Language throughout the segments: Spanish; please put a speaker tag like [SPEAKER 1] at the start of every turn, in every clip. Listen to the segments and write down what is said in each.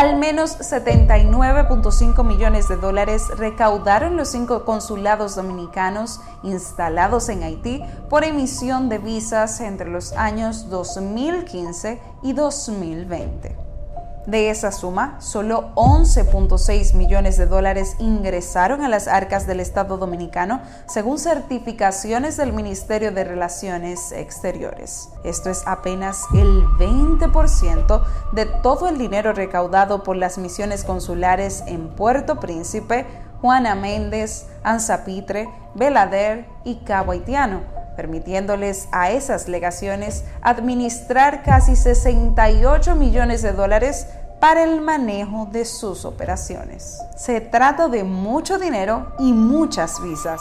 [SPEAKER 1] Al menos 79.5 millones de dólares recaudaron los cinco consulados dominicanos instalados en Haití por emisión de visas entre los años 2015 y 2020. De esa suma, solo 11.6 millones de dólares ingresaron a las arcas del Estado dominicano, según certificaciones del Ministerio de Relaciones Exteriores. Esto es apenas el 20% de todo el dinero recaudado por las misiones consulares en Puerto Príncipe, Juana Méndez, Anzapitre, Belader y Cabo Haitiano permitiéndoles a esas legaciones administrar casi 68 millones de dólares para el manejo de sus operaciones. Se trata de mucho dinero y muchas visas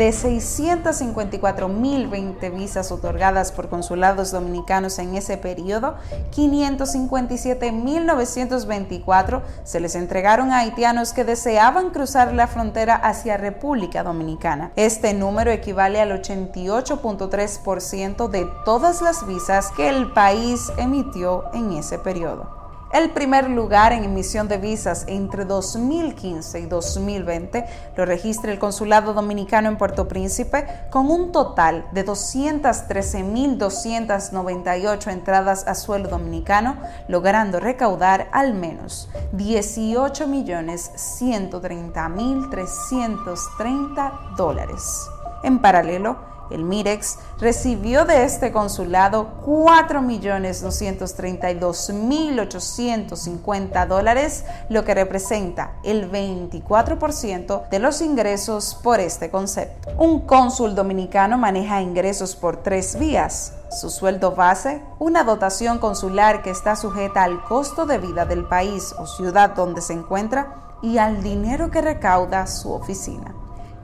[SPEAKER 1] de 654.020 visas otorgadas por consulados dominicanos en ese periodo, 557.924 se les entregaron a haitianos que deseaban cruzar la frontera hacia República Dominicana. Este número equivale al 88.3% de todas las visas que el país emitió en ese periodo. El primer lugar en emisión de visas entre 2015 y 2020 lo registra el Consulado Dominicano en Puerto Príncipe con un total de 213.298 entradas a suelo dominicano, logrando recaudar al menos 18.130.330 dólares. En paralelo, el MIREX recibió de este consulado 4.232.850 dólares, lo que representa el 24% de los ingresos por este concepto. Un cónsul dominicano maneja ingresos por tres vías. Su sueldo base, una dotación consular que está sujeta al costo de vida del país o ciudad donde se encuentra y al dinero que recauda su oficina.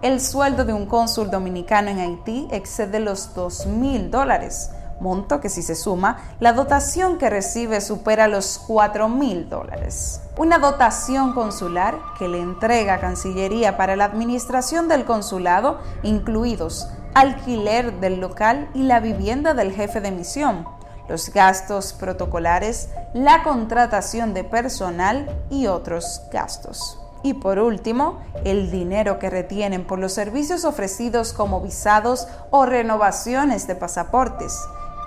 [SPEAKER 1] El sueldo de un cónsul dominicano en Haití excede los 2 mil dólares, monto que si se suma, la dotación que recibe supera los 4 mil dólares. Una dotación consular que le entrega Cancillería para la administración del consulado, incluidos alquiler del local y la vivienda del jefe de misión, los gastos protocolares, la contratación de personal y otros gastos. Y por último, el dinero que retienen por los servicios ofrecidos como visados o renovaciones de pasaportes,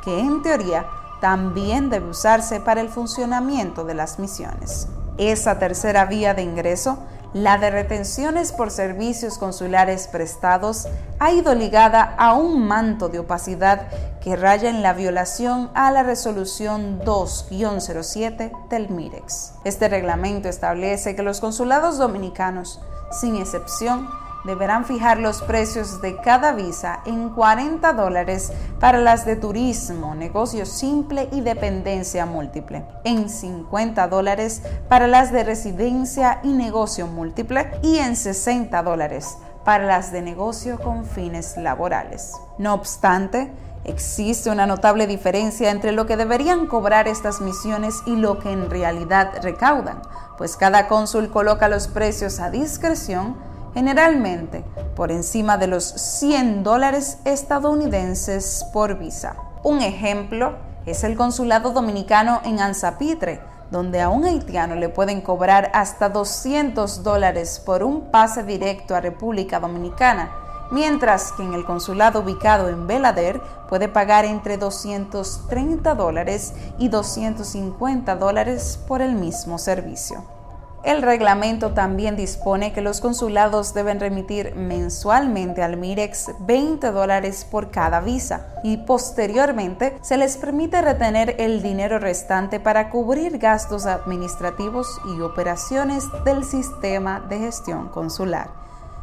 [SPEAKER 1] que en teoría también debe usarse para el funcionamiento de las misiones. Esa tercera vía de ingreso la de retenciones por servicios consulares prestados ha ido ligada a un manto de opacidad que raya en la violación a la resolución 2-07 del MIREX. Este reglamento establece que los consulados dominicanos, sin excepción, deberán fijar los precios de cada visa en 40 dólares para las de turismo, negocio simple y dependencia múltiple, en 50 dólares para las de residencia y negocio múltiple y en 60 dólares para las de negocio con fines laborales. No obstante, Existe una notable diferencia entre lo que deberían cobrar estas misiones y lo que en realidad recaudan, pues cada cónsul coloca los precios a discreción generalmente por encima de los 100 dólares estadounidenses por visa. Un ejemplo es el consulado dominicano en Anzapitre, donde a un haitiano le pueden cobrar hasta 200 dólares por un pase directo a República Dominicana, mientras que en el consulado ubicado en Belader puede pagar entre 230 dólares y 250 dólares por el mismo servicio. El reglamento también dispone que los consulados deben remitir mensualmente al MIREX 20 dólares por cada visa y posteriormente se les permite retener el dinero restante para cubrir gastos administrativos y operaciones del sistema de gestión consular.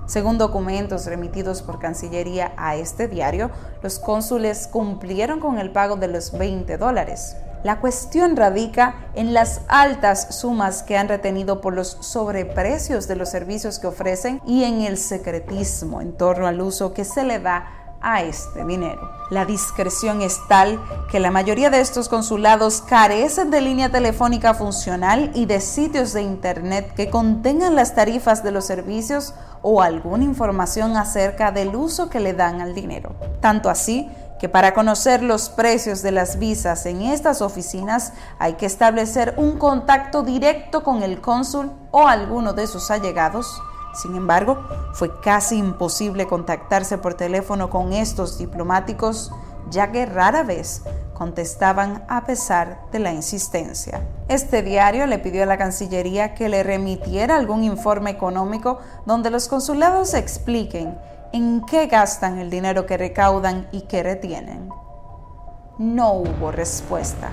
[SPEAKER 1] Según documentos remitidos por Cancillería a este diario, los cónsules cumplieron con el pago de los 20 dólares. La cuestión radica en las altas sumas que han retenido por los sobreprecios de los servicios que ofrecen y en el secretismo en torno al uso que se le da a este dinero. La discreción es tal que la mayoría de estos consulados carecen de línea telefónica funcional y de sitios de Internet que contengan las tarifas de los servicios o alguna información acerca del uso que le dan al dinero. Tanto así que para conocer los precios de las visas en estas oficinas hay que establecer un contacto directo con el cónsul o alguno de sus allegados. Sin embargo, fue casi imposible contactarse por teléfono con estos diplomáticos, ya que rara vez contestaban a pesar de la insistencia. Este diario le pidió a la Cancillería que le remitiera algún informe económico donde los consulados expliquen en qué gastan el dinero que recaudan y que retienen. No hubo respuesta.